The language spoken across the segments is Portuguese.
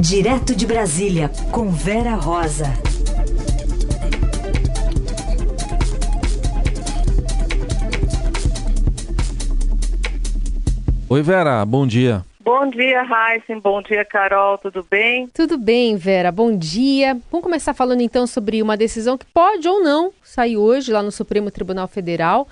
Direto de Brasília, com Vera Rosa. Oi, Vera, bom dia. Bom dia, Heisen. Bom dia, Carol. Tudo bem? Tudo bem, Vera. Bom dia. Vamos começar falando então sobre uma decisão que pode ou não sair hoje lá no Supremo Tribunal Federal,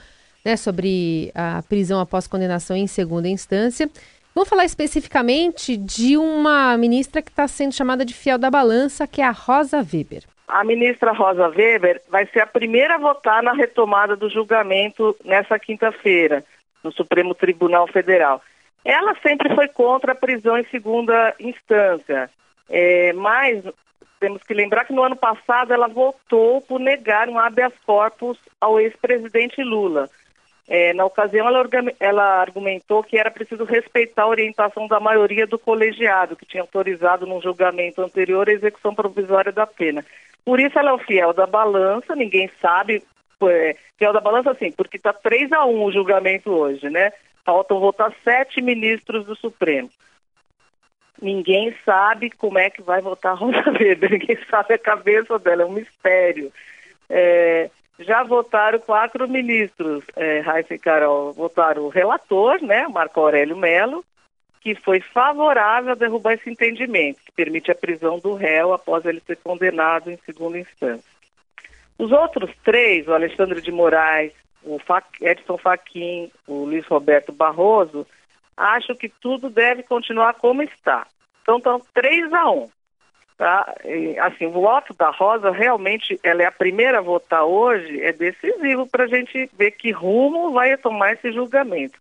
né, sobre a prisão após condenação em segunda instância. Vamos falar especificamente de uma ministra que está sendo chamada de fiel da balança, que é a Rosa Weber. A ministra Rosa Weber vai ser a primeira a votar na retomada do julgamento nessa quinta-feira, no Supremo Tribunal Federal. Ela sempre foi contra a prisão em segunda instância, é, mas temos que lembrar que no ano passado ela votou por negar um habeas corpus ao ex-presidente Lula. É, na ocasião, ela, ela, argumentou que era preciso respeitar a orientação da maioria do colegiado, que tinha autorizado num julgamento anterior a execução provisória da pena. Por isso, ela é o fiel da balança, ninguém sabe. É, fiel da balança, sim, porque está 3 a 1 o julgamento hoje, né? Faltam votar sete ministros do Supremo. Ninguém sabe como é que vai votar a Rosa Weber, ninguém sabe a cabeça dela, é um mistério. É, já votaram quatro ministros, é, e Carol, votaram o relator, né, Marco Aurélio Melo, que foi favorável a derrubar esse entendimento, que permite a prisão do réu após ele ser condenado em segunda instância. Os outros três, o Alexandre de Moraes, o Edson Fachin, o Luiz Roberto Barroso, acho que tudo deve continuar como está. Então estão 3 a 1. Tá? E, assim, o voto da Rosa realmente, ela é a primeira a votar hoje, é decisivo para a gente ver que rumo vai tomar esse julgamento.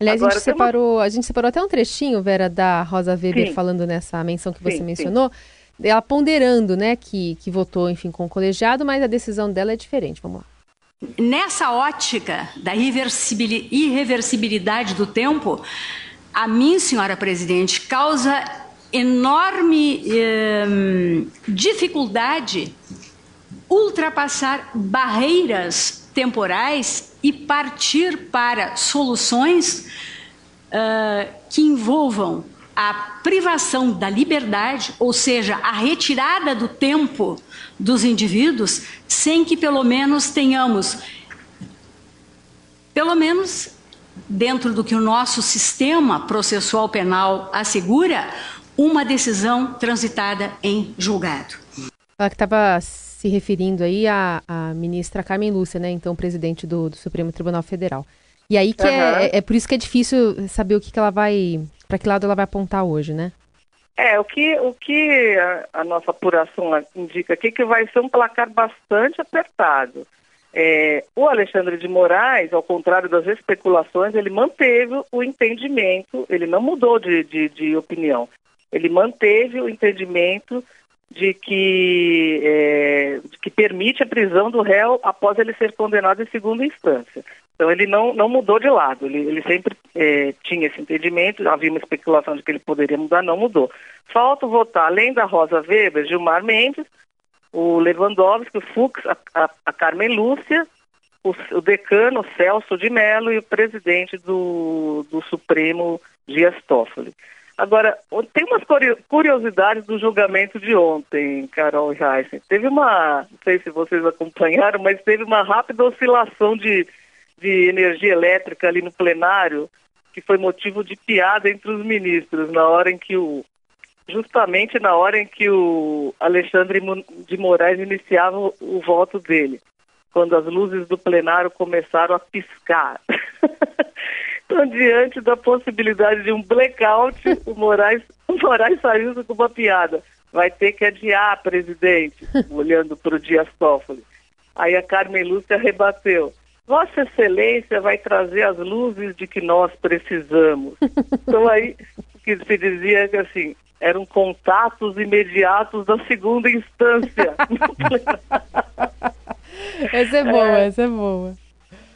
Aliás, Agora, a, gente separou, uma... a gente separou até um trechinho, Vera, da Rosa Weber sim. falando nessa menção que você sim, mencionou, sim. ela ponderando, né, que, que votou, enfim, com o colegiado, mas a decisão dela é diferente. Vamos lá. Nessa ótica da irreversibilidade do tempo, a mim, senhora presidente, causa enorme eh, dificuldade ultrapassar barreiras temporais e partir para soluções uh, que envolvam a privação da liberdade, ou seja, a retirada do tempo dos indivíduos, sem que pelo menos tenhamos, pelo menos dentro do que o nosso sistema processual penal assegura, uma decisão transitada em julgado. Ela que estava se referindo aí à, à, ministra Carmen Lúcia, né, então presidente do, do Supremo Tribunal Federal. E aí que uhum. é, é, por isso que é difícil saber o que, que ela vai, para que lado ela vai apontar hoje, né? É, o que, o que a, a nossa apuração indica aqui é que vai ser um placar bastante apertado. É, o Alexandre de Moraes, ao contrário das especulações, ele manteve o entendimento, ele não mudou de, de, de opinião, ele manteve o entendimento de que, é, que permite a prisão do réu após ele ser condenado em segunda instância. Então ele não, não mudou de lado, ele, ele sempre é, tinha esse entendimento, havia uma especulação de que ele poderia mudar, não mudou. Falta votar, além da Rosa Weber, Gilmar Mendes, o Lewandowski, o Fux, a, a, a Carmen Lúcia, o, o, decano Celso de Mello e o presidente do, do Supremo, Dias Toffoli. Agora, tem umas curiosidades do julgamento de ontem, Carol Heisen. Teve uma, não sei se vocês acompanharam, mas teve uma rápida oscilação de de energia elétrica ali no plenário, que foi motivo de piada entre os ministros, na hora em que o. Justamente na hora em que o Alexandre de Moraes iniciava o, o voto dele, quando as luzes do plenário começaram a piscar. então, diante da possibilidade de um blackout, o Moraes, o Moraes saiu com uma piada. Vai ter que adiar, presidente, olhando para o Dias Toffoli. Aí a Carmen Lúcia rebateu. Vossa Excelência vai trazer as luzes de que nós precisamos. Então aí que se dizia que assim, eram contatos imediatos da segunda instância. essa é boa, é, essa é boa.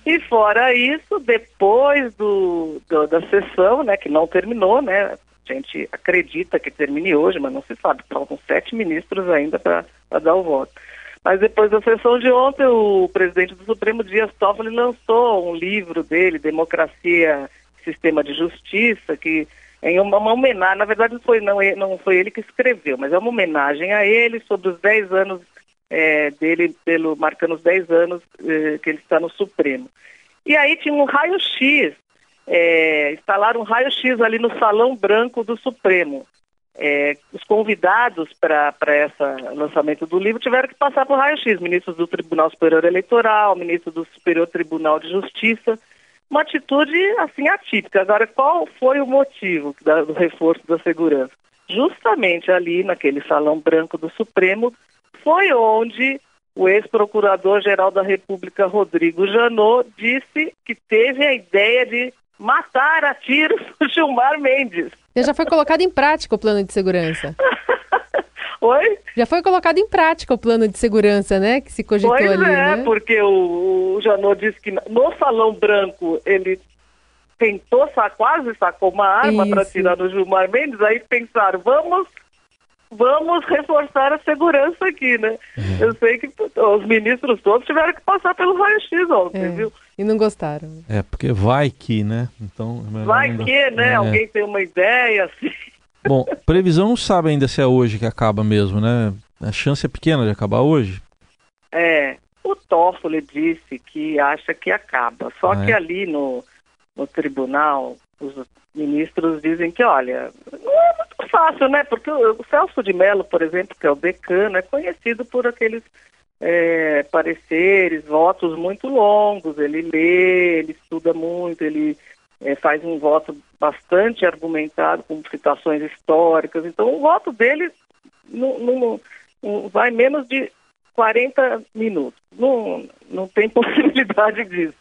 E fora isso, depois do, do, da sessão, né, que não terminou, né, a gente acredita que termine hoje, mas não se sabe, faltam sete ministros ainda para dar o voto. Mas depois da sessão de ontem, o presidente do Supremo, Dias Toffoli, lançou um livro dele, Democracia Sistema de Justiça, que em uma, uma homenagem, na verdade foi, não, não foi ele que escreveu, mas é uma homenagem a ele sobre os 10 anos é, dele, pelo, marcando os 10 anos é, que ele está no Supremo. E aí tinha um raio-x, é, instalaram um raio-x ali no Salão Branco do Supremo. É, os convidados para esse lançamento do livro tiveram que passar por raio-x, ministros do Tribunal Superior Eleitoral, ministro do Superior Tribunal de Justiça, uma atitude assim atípica. Agora, qual foi o motivo da, do reforço da segurança? Justamente ali naquele salão branco do Supremo foi onde o ex-procurador-geral da República, Rodrigo Janot, disse que teve a ideia de matar a tiros o Gilmar Mendes. Já foi colocado em prática o plano de segurança. Oi? Já foi colocado em prática o plano de segurança, né? Que se cogitou pois ali, é, né? porque o, o Janot disse que no Salão Branco ele tentou, quase sacou uma arma para tirar do Gilmar Mendes, aí pensaram, vamos vamos reforçar a segurança aqui, né? É. Eu sei que os ministros todos tiveram que passar pelo raio-x ontem, é. viu? E não gostaram. É, porque vai que, né? Então, é vai que, né? É. Alguém tem uma ideia, assim. Bom, previsão não sabe ainda se é hoje que acaba mesmo, né? A chance é pequena de acabar hoje? É, o Toffoli disse que acha que acaba. Só ah, que é? ali no, no tribunal, os ministros dizem que, olha, não é muito fácil, né? Porque o Celso de Mello, por exemplo, que é o decano, é conhecido por aqueles é, pareceres, votos muito longos. Ele lê, ele estuda muito, ele é, faz um voto bastante argumentado, com citações históricas. Então, o voto dele não, não, não vai menos de 40 minutos. Não, não tem possibilidade disso.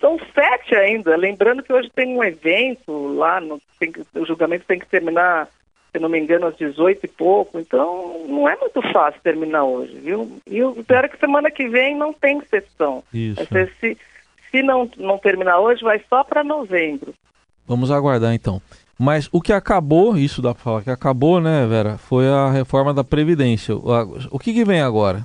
São sete ainda, lembrando que hoje tem um evento lá, no, tem, o julgamento tem que terminar, se não me engano, às 18 e pouco, então não é muito fácil terminar hoje, viu? E o pior é que semana que vem não tem sessão. Isso. Se, se não, não terminar hoje, vai só para novembro. Vamos aguardar então. Mas o que acabou, isso dá para falar que acabou, né, Vera? Foi a reforma da Previdência. O que, que vem agora?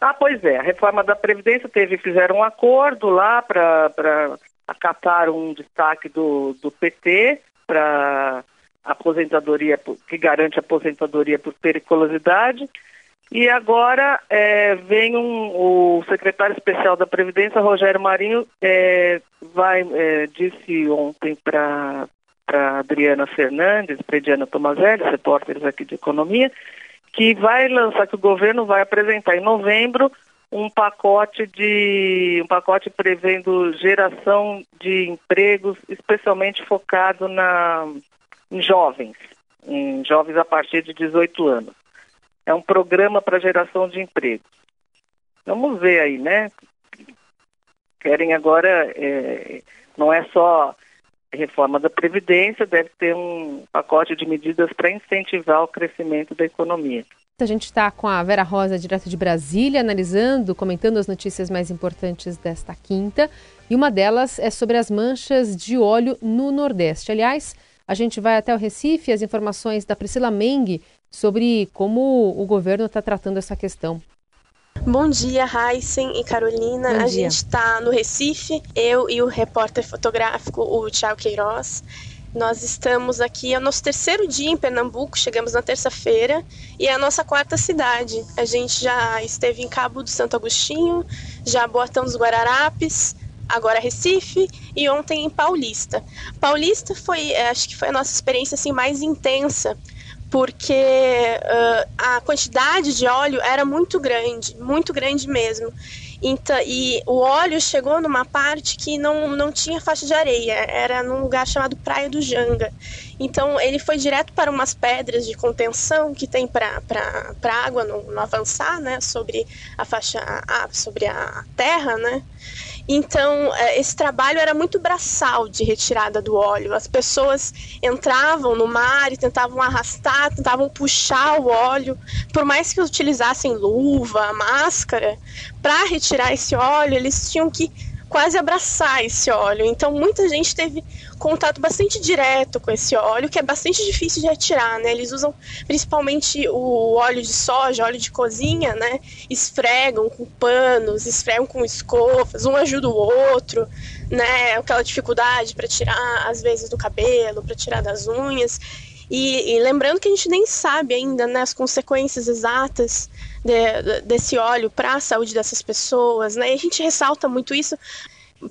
Ah, pois é. A reforma da Previdência teve, fizeram um acordo lá para acatar um destaque do, do PT para aposentadoria, que garante aposentadoria por periculosidade. E agora é, vem um, o secretário especial da Previdência, Rogério Marinho, é, vai, é, disse ontem para Adriana Fernandes, para Diana Tomazelli, repórteres aqui de economia, que vai lançar, que o governo vai apresentar em novembro um pacote de um pacote prevendo geração de empregos, especialmente focado na em jovens, em jovens a partir de 18 anos. É um programa para geração de emprego. Vamos ver aí, né? Querem agora, é, não é só reforma da Previdência, deve ter um pacote de medidas para incentivar o crescimento da economia. A gente está com a Vera Rosa, direto de Brasília, analisando, comentando as notícias mais importantes desta quinta. E uma delas é sobre as manchas de óleo no Nordeste. Aliás, a gente vai até o Recife, as informações da Priscila Meng sobre como o governo está tratando essa questão. Bom dia, Heisen e Carolina. Bom a dia. gente está no Recife, eu e o repórter fotográfico, o Thiago Queiroz. Nós estamos aqui, é o nosso terceiro dia em Pernambuco, chegamos na terça-feira e é a nossa quarta cidade. A gente já esteve em Cabo do Santo Agostinho, já Boatão dos Guararapes, agora Recife e ontem em Paulista. Paulista foi, é, acho que foi a nossa experiência assim mais intensa, porque uh, a quantidade de óleo era muito grande, muito grande mesmo. Então, e o óleo chegou numa parte que não, não tinha faixa de areia, era num lugar chamado Praia do Janga. Então ele foi direto para umas pedras de contenção que tem para a água não, não, avançar né, sobre a faixa, a, sobre a terra, né? Então, é, esse trabalho era muito braçal de retirada do óleo. As pessoas entravam no mar e tentavam arrastar, tentavam puxar o óleo, por mais que utilizassem luva, máscara, para retirar esse óleo, eles tinham que quase abraçar esse óleo. Então muita gente teve contato bastante direto com esse óleo, que é bastante difícil de retirar, né? Eles usam principalmente o óleo de soja, óleo de cozinha, né? Esfregam com panos, esfregam com escovas, um ajuda o outro, né? Aquela dificuldade para tirar às vezes do cabelo, para tirar das unhas. E, e, lembrando que a gente nem sabe ainda né, as consequências exatas de, desse óleo para a saúde dessas pessoas, né? E a gente ressalta muito isso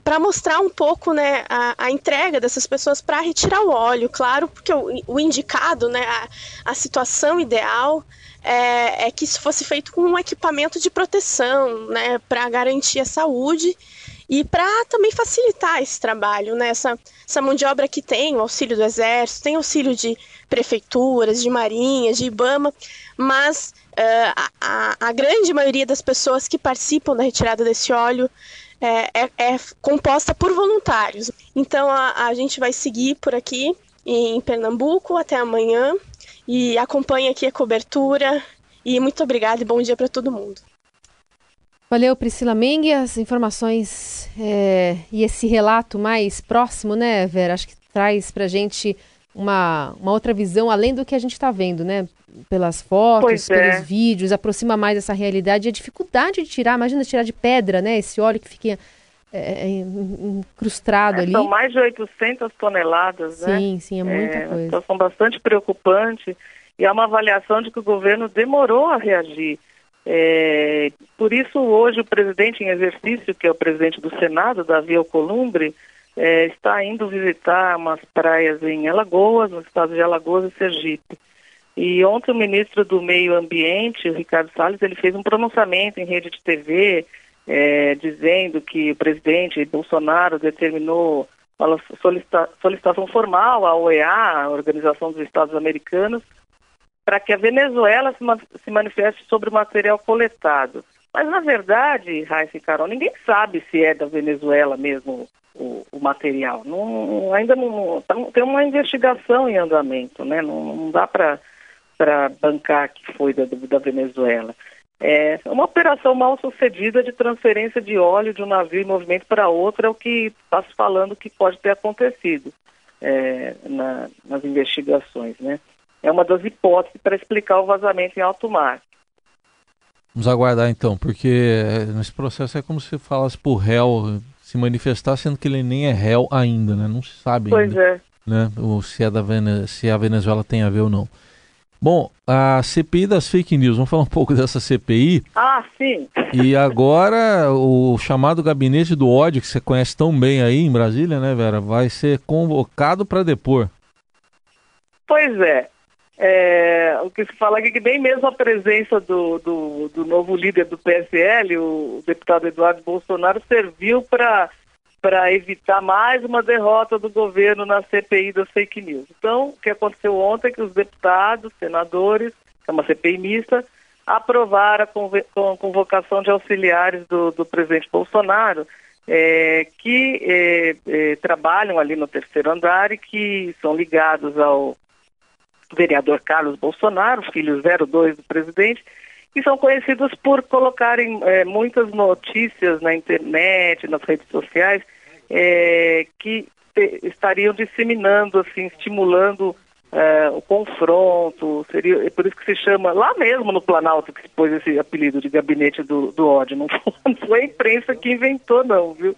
para mostrar um pouco né, a, a entrega dessas pessoas para retirar o óleo, claro, porque o, o indicado, né, a, a situação ideal é, é, que isso fosse feito com um equipamento de proteção, né, para garantir a saúde e para também facilitar esse trabalho, né? Essa, essa mão de obra que tem o auxílio do Exército, tem auxílio de prefeituras, de marinhas, de IBAMA, mas uh, a, a, grande maioria das pessoas que participam da retirada desse óleo é, é, é composta por voluntários. Então a, a gente vai seguir por aqui em Pernambuco até amanhã e acompanhe aqui a cobertura. E muito obrigada e bom dia para todo mundo. Valeu, Priscila Meng. As informações é, e esse relato mais próximo, né, Vera? Acho que traz para a gente uma, uma outra visão além do que a gente está vendo, né? Pelas fotos, pelos é. vídeos, aproxima mais essa realidade e a dificuldade de tirar. Imagina tirar de pedra, né? Esse óleo que fica é, é incrustado é, ali. São mais de 800 toneladas, sim, né? Sim, sim, é muita é, coisa. Então, são bastante preocupante e há uma avaliação de que o governo demorou a reagir. É, por isso, hoje, o presidente em exercício, que é o presidente do Senado, Davi Alcolumbre, é, está indo visitar umas praias em Alagoas, no estado de Alagoas e Sergipe. E ontem o ministro do Meio Ambiente, Ricardo Salles, ele fez um pronunciamento em rede de TV, é, dizendo que o presidente Bolsonaro determinou solicita solicitação formal à OEA, a Organização dos Estados Americanos, para que a Venezuela se, se, manifeste sobre o material coletado. Mas, na verdade, Raíssa e Carol, ninguém sabe se é da Venezuela mesmo o, o material. Não, ainda não, tem uma investigação em andamento, né? não, não dá para bancar que foi da, da Venezuela. É uma operação mal sucedida de transferência de óleo de um navio em movimento para outro, é o que está se falando que pode ter acontecido é, na, nas investigações. Né? É uma das hipóteses para explicar o vazamento em alto mar. Vamos aguardar então, porque nesse processo é como se falasse para o réu se manifestar, sendo que ele nem é réu ainda, né? Não se sabe pois ainda. é. Né? Ou se, é da Vene... se a Venezuela tem a ver ou não. Bom, a CPI das fake news, vamos falar um pouco dessa CPI. Ah, sim. E agora o chamado gabinete do ódio, que você conhece tão bem aí em Brasília, né, Vera, vai ser convocado para depor. Pois é. É, o que se fala aqui é que nem mesmo a presença do, do, do novo líder do PSL, o deputado Eduardo Bolsonaro, serviu para para evitar mais uma derrota do governo na CPI das fake news. Então, o que aconteceu ontem é que os deputados, senadores, é uma CPI mista, aprovaram a convocação de auxiliares do, do presidente Bolsonaro, é, que é, é, trabalham ali no terceiro andar e que são ligados ao vereador Carlos Bolsonaro, filho 02 do presidente, que são conhecidos por colocarem é, muitas notícias na internet, nas redes sociais, é, que te, estariam disseminando, assim, estimulando é, o confronto, seria é por isso que se chama, lá mesmo no Planalto que se pôs esse apelido de gabinete do, do ódio, não foi, não foi a imprensa que inventou não, viu?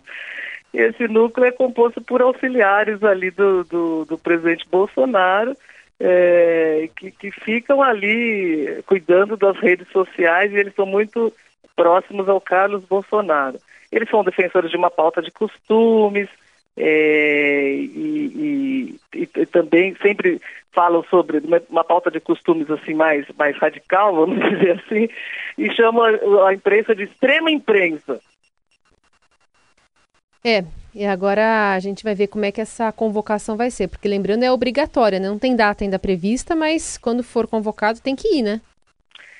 Esse núcleo é composto por auxiliares ali do, do, do presidente Bolsonaro, é, que, que ficam ali cuidando das redes sociais e eles são muito próximos ao Carlos Bolsonaro. Eles são defensores de uma pauta de costumes é, e, e, e, também sempre falam sobre uma, uma, pauta de costumes assim mais, mais radical, vamos dizer assim, e chamam a, a imprensa de extrema imprensa. É, e agora a gente vai ver como é que essa convocação vai ser, porque lembrando é obrigatória, né? não tem data ainda prevista, mas quando for convocado tem que ir, né?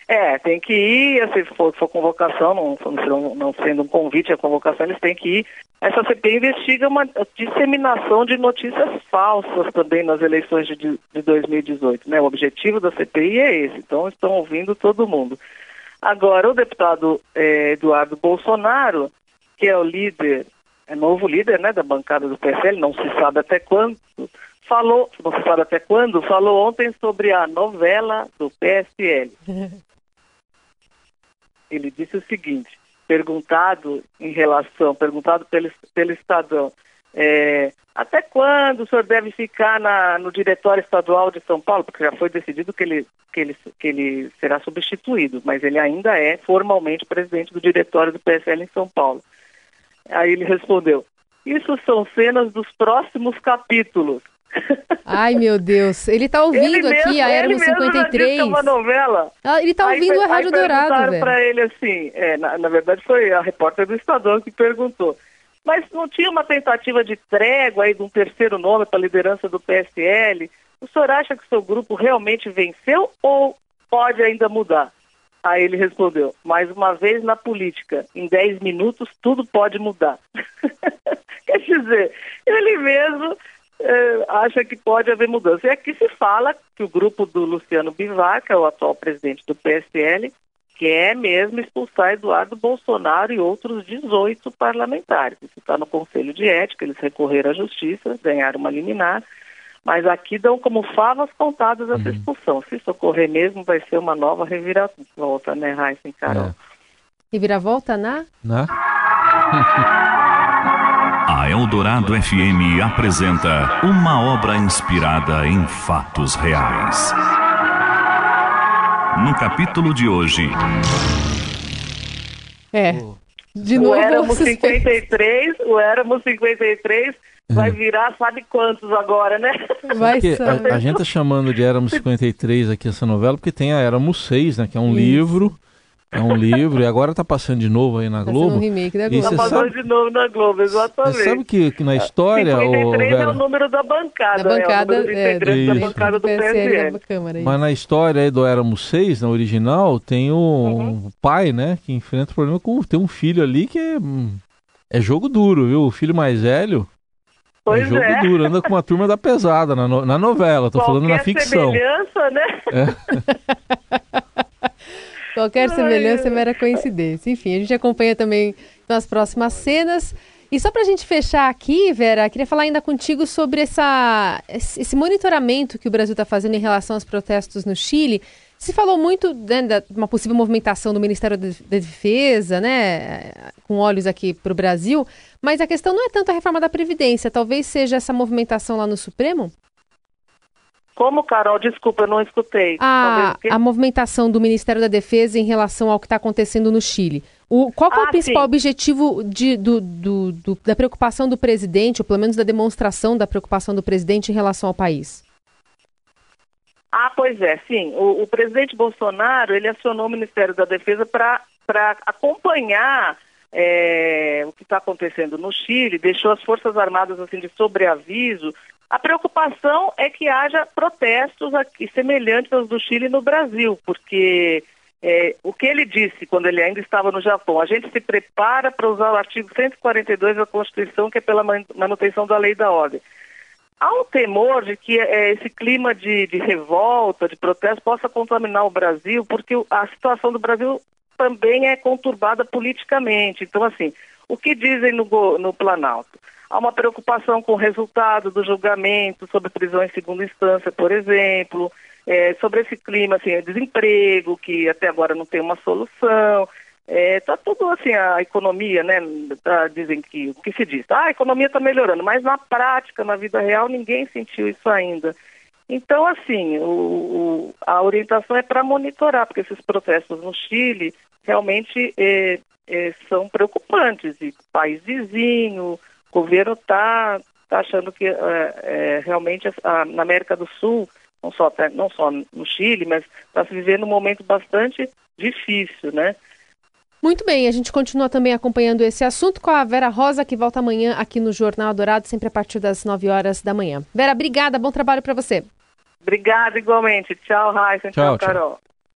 É, tem que ir, se for, for convocação, não, não, não, sendo um convite à convocação, eles têm que ir. Essa CPI investiga uma disseminação de notícias falsas também nas eleições de, de 2018, né? O objetivo da CPI é esse, então estão ouvindo todo mundo. Agora, o deputado é, Eduardo Bolsonaro, que é o líder é novo líder né, da bancada do PSL, não se sabe até quando, falou, não se sabe até quando, falou ontem sobre a novela do PSL. Ele disse o seguinte, perguntado em relação, perguntado pelo, pelo Estadão, é, até quando o senhor deve ficar na, no Diretório Estadual de São Paulo? Porque já foi decidido que ele, que, ele, que ele será substituído, mas ele ainda é formalmente presidente do Diretório do PSL em São Paulo. Aí ele respondeu: Isso são cenas dos próximos capítulos. Ai, meu Deus. Ele está ouvindo ele aqui mesmo, a Éramos ele mesmo 53. é uma novela. Ah, ele está ouvindo aí, a Rádio aí Dourado, velho. para ele assim, é, na, na, verdade foi a repórter do Estadão que perguntou. Mas não tinha uma tentativa de trégua aí de um terceiro nome para a liderança do PSL? O senhor acha que seu grupo realmente venceu ou pode ainda mudar? Aí ele respondeu, mais uma vez na política, em 10 minutos tudo pode mudar. Quer dizer, ele mesmo é, acha que pode haver mudança. E aqui se fala que o grupo do Luciano Bivar, que é o atual presidente do PSL, quer mesmo expulsar Eduardo Bolsonaro e outros 18 parlamentares. Isso está no Conselho de Ética, eles recorreram à Justiça, ganharam uma liminar, mas aqui dão como favas contadas essa uhum. expulsão. Se isso ocorrer mesmo, vai ser uma nova reviravolta, né, Raíssa e Carol? É. Reviravolta na? Na? A Eldorado FM apresenta uma obra inspirada em fatos reais. No capítulo de hoje. É. De novo, o Éramos 53, o Éramos 53 vai virar sabe quantos agora, né? Vai a, a, gente tá chamando de Éramos 53 aqui essa novela porque tem a Éramos 6, né? Que é um Isso. livro é um livro e agora tá passando de novo aí na tá Globo. Um remake da Globo. Tá passando de novo na Globo, exatamente. Você sabe que, que na história... 53 o, é o número da bancada. Da bancada, é, é, da bancada do PSL. Da Câmara, Mas na história aí do Éramos Seis, na original, tem o uhum. pai, né, que enfrenta o problema com... Tem um filho ali que é, é jogo duro, viu? O filho mais velho... É pois é jogo é. duro, anda com uma turma da pesada na, no, na novela, tô Qualquer falando na ficção. semelhança, né? É. Qualquer semelhança é mera coincidência. Enfim, a gente acompanha também nas próximas cenas. E só para a gente fechar aqui, Vera, queria falar ainda contigo sobre essa, esse monitoramento que o Brasil está fazendo em relação aos protestos no Chile. Se falou muito né, de uma possível movimentação do Ministério da Defesa, né, com olhos aqui para o Brasil, mas a questão não é tanto a reforma da Previdência, talvez seja essa movimentação lá no Supremo? Como, Carol? Desculpa, eu não escutei. A, a movimentação do Ministério da Defesa em relação ao que está acontecendo no Chile. O, qual é o ah, principal sim. objetivo de, do, do, do, da preocupação do presidente, ou pelo menos da demonstração da preocupação do presidente em relação ao país? Ah, pois é, sim. O, o presidente Bolsonaro, ele acionou o Ministério da Defesa para acompanhar é, o que está acontecendo no Chile, deixou as Forças Armadas assim de sobreaviso a preocupação é que haja protestos aqui semelhantes aos do Chile no Brasil, porque é, o que ele disse quando ele ainda estava no Japão, a gente se prepara para usar o artigo 142 da Constituição, que é pela manutenção da lei e da ordem. Há um temor de que é, esse clima de, de, revolta, de protesto, possa contaminar o Brasil, porque a situação do Brasil também é conturbada politicamente. Então, assim, o que dizem no, no Planalto? Há uma preocupação com o resultado do julgamento sobre prisão em segunda instância, por exemplo, é, sobre esse clima, assim, desemprego, que até agora não tem uma solução. Está é, tudo assim, a economia, né? Tá, dizem que o que se diz, ah, a economia está melhorando, mas na prática, na vida real, ninguém sentiu isso ainda. Então, assim, o, o, a orientação é para monitorar, porque esses protestos no Chile realmente é, é, são preocupantes. E país vizinho, o governo está tá achando que é, é, realmente a, na América do Sul, não só, não só no Chile, mas está se vivendo um momento bastante difícil, né? Muito bem, a gente continua também acompanhando esse assunto com a Vera Rosa, que volta amanhã aqui no Jornal Dourado, sempre a partir das 9 horas da manhã. Vera, obrigada, bom trabalho para você. Obrigada, igualmente. Tchau, Raíssa. Tchau, tchau, Carol.